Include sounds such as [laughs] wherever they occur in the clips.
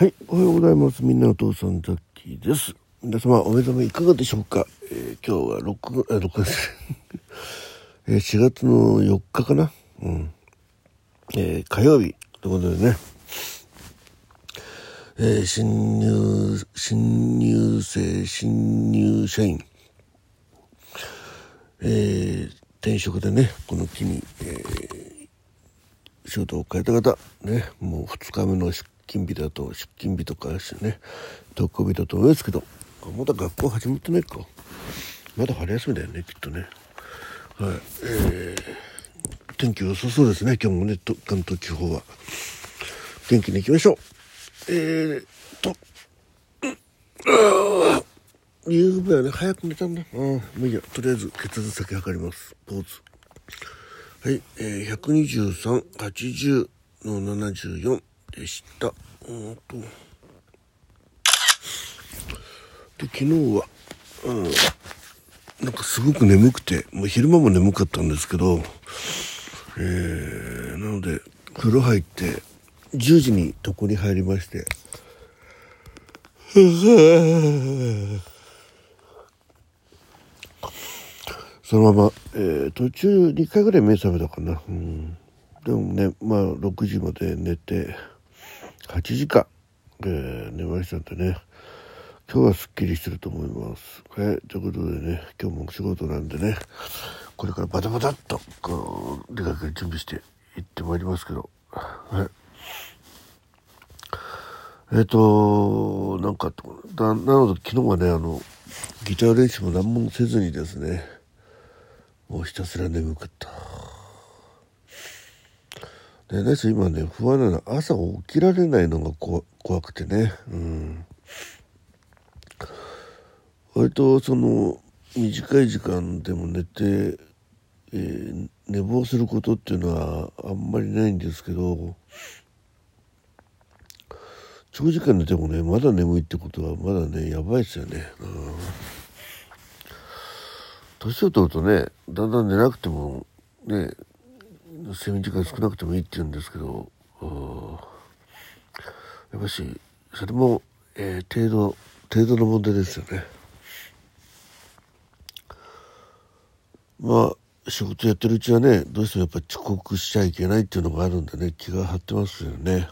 はい、おはようございます。みんなお父さんザッキーです。皆様お目覚めいかがでしょうか？えー今日は6、あ、6月、[laughs] えー4月の4日かな？うん。えー火曜日ということでね。えー新入、新入生、新入社員、えー転職でね、この機に、えー仕事を変えた方、ね、もう2日目の出勤日だと、出勤日とかですね、特攻日だと思いますけど、あまだ学校始まってないか。まだ春休みだよね、きっとね。はい。えー、天気良さそうですね、今日もね、関東地方は。元気に行きましょう。えーと、うん夕べはね、早く寝たんだ。うん、もういいや。とりあえず、血圧先測ります。ポーズ。はい、えー、123、80の74でした。うんと。で、昨日は、うん、なんかすごく眠くて、もう昼間も眠かったんですけど、えー、なので、風呂入って、10時に床に入りまして、[laughs] そのまま、えー途中2回ぐらい目覚めたかな。うん、でもね、まあ6時まで寝て、8時間、えー寝ましたんでね、今日はすっきりしてると思います。はい、ということでね、今日もお仕事なんでね、これからバタバタっと、こう、出かける準備して行ってまいりますけど、はい。えっ、と、なんか、ななので昨日はね、あの、ギター練習も何もせずにですね、もうひたすら眠かった。で、ね、今ね、不安なのは朝起きられないのが怖怖くてね、うん。割とその、短い時間でも寝て、えー寝坊することっていうのはあんまりないんですけど、長時間寝てもねまだ眠いってことはまだねやばいですよね。うん年を取るとねだんだん寝なくてもね睡眠時間少なくてもいいって言うんですけどやっぱしそれも、えー程度程度の問題ですよね。まあ仕事やってるうちはねどうしてもやっぱ遅刻しちゃいけないっていうのがあるんでね気が張ってますよね。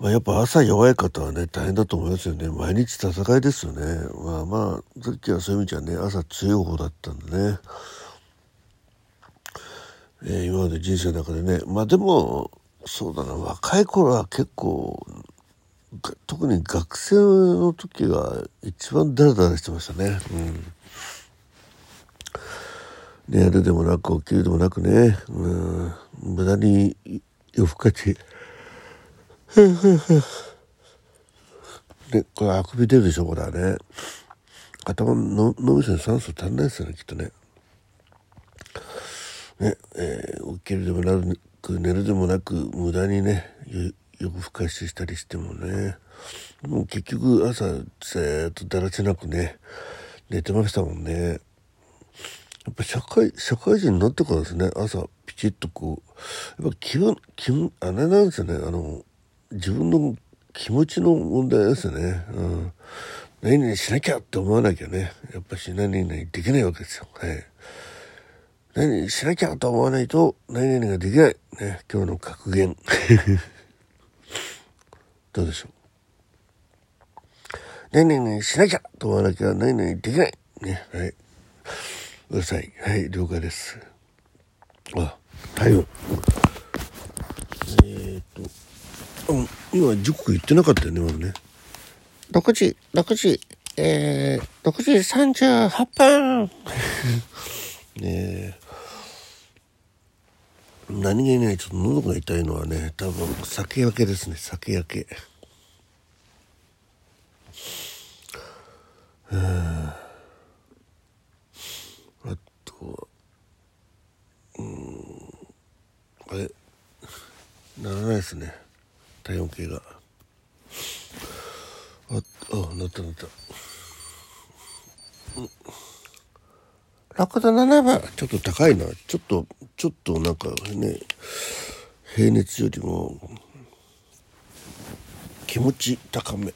まあ、やっぱ朝弱い方はね大変だと思いますよね。毎日戦いですよね。まあまあさっきはそういう意味じゃね朝強い方だったんでね、えー今まで人生の中でね。まあでもそうだな。若い頃は結構特に学生の時が一番ダラダラしてましたね。うん。寝るでもなく起きるでもなくね。うん。無駄に夜更かしで、これあくび出るでしょ、これはね。頭の脳みそに酸素足んないですよね、きっとね。ね、えー起きるでもなく、寝るでもなく、無駄にね、よ夜更かししたりしてもね。もう結局朝、ずっとだらしなくね、寝てましたもんね。やっぱ社会、社会人になってからですね、朝ピチッとこう、やっぱ気分、気分、あれなんですよね、あの、自分の気持ちの問題ですね。うん。何々しなきゃって思わなきゃね、やっぱし何々できないわけですよ。はい。何々しなきゃと思わないと何々ができない。ね、今日の格言。[laughs] どうでしょう。何々しなきゃと思わなきゃ何々できない。ね、はい。うるさい。はい、了解です。あ、体温。えー、っと、うん、今時刻言ってなかったよね、まだね。6時、6時、えー、6時38分 [laughs] ねえ。何気にね、ちょっと喉が痛いのはね、多分酒焼けですね、酒焼け。あとは、うん、あれ、ならないですね、体温計が。あ、あ、なったなった。6度7分ちょっと高いな。ちょっとちょっとなんかね平熱よりも気持ち高め、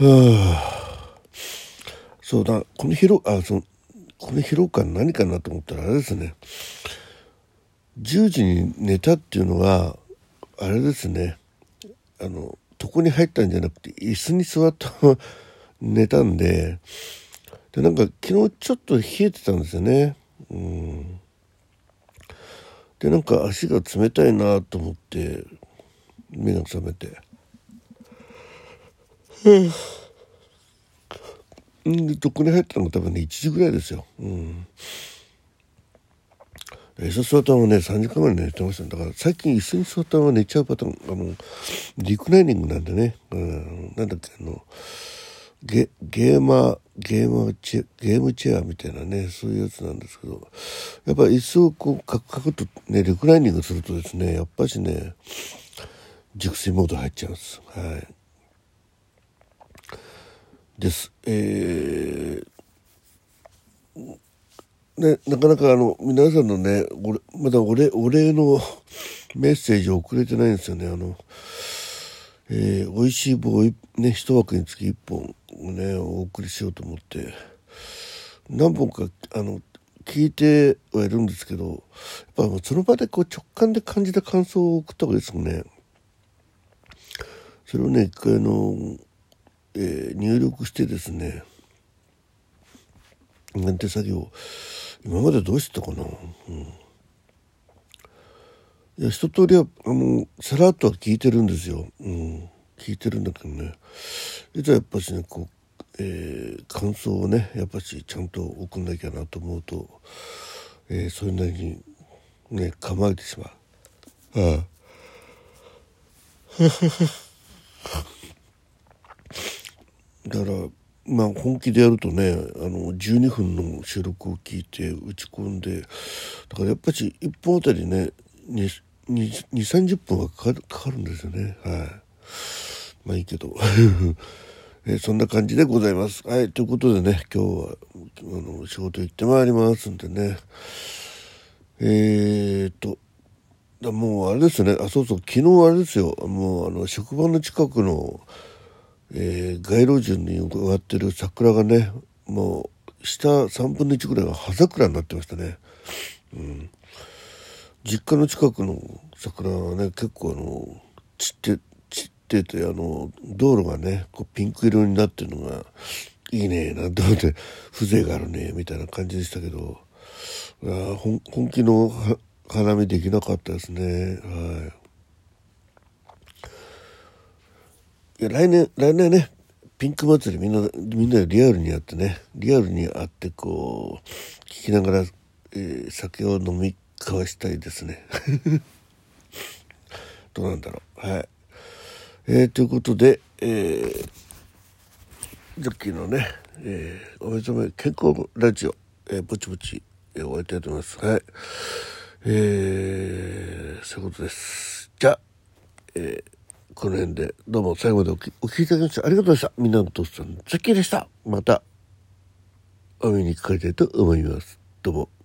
うん、はあ。そうだ。この疲労あそのこの疲労感何かなと思ったらあれですね。10時に寝たっていうのはあれですね。あの床に入ったんじゃなくて椅子に座ったまま寝たんででなんか昨日ちょっと冷えてたんですよね。うん。でなんか足が冷たいなと思って目が覚めて。うん。でどこに入ったのが多分ね1時ぐらいですよ。うん。椅子座ったままね3時間ぐらい寝てましただから最近椅子に座ったまま寝ちゃうパターンあのリクライニングなんでね、うん、なんだっけあのゲゲーマーゲームチェゲームチェアみたいなねそういうやつなんですけどやっぱ椅子をこうカクカクとねリクライニングするとですねやっぱしね熟睡モード入っちゃいます。はい。です。えー、ね、なかなかあの皆さんのね俺まだお礼お礼の [laughs] メッセージを送れてないんですよねあのえー、美味しい棒ね一枠につき1本ねお送りしようと思って何本かあの聞いてはいるんですけどやっぱその場でこう直感で感じた感想を送った方がいいですもんね。それをね一回の、えー、入力してですねなんて作業今までどうしてたかな、うん、いや一通りはあのさらっとは聞いてるんですよ、うん、聞いてるんだけどね。いざやっぱしねこうえー、感想をねやっぱしちゃんと送んなきゃなと思うと、えー、それなりにね構えてしまう。ああ [laughs] だからまあ本気でやるとねあの12分の収録を聞いて打ち込んでだからやっぱし1本あたりね2 2 3 0分はかかるかかるんですよね。はい。まあいいけど。[laughs] え、そんな感じでございます。はい、ということでね、今日はあの仕事行ってまいりますんでね、えー、っと、だもうあれですね、あ、そうそう、昨日あれですよ、もうあの職場の近くの、えー、街路樹に植わってる桜がね、もう下3分の1ぐらいが葉桜になってましたね。うん、実家の近くの桜はね、結構あの、散って散っててあの道路がねこうピンク色になってるのがいいねなんて思って風情があるねみたいな感じでしたけど本気の花見できなかったですね。はい。いや来年来年ねピンク祭りみんなみんなリアルにやってねリアルに会ってこう聞きながら、えー、酒を飲み交わしたいですね [laughs] どうなんだろうはいえー、ということで、えー、ジョッキーのね、えー、お目覚め健康ラジオ、えー、ぼちぼち、えー、終わりたいと思います。はい。えー、そういうことです。じゃあ、えー、この辺でどうも最後までお聞きいただきましてありがとうございました。みんなのトスさん、ザッキーでした。また、お目にかかりたいと思います。どうも。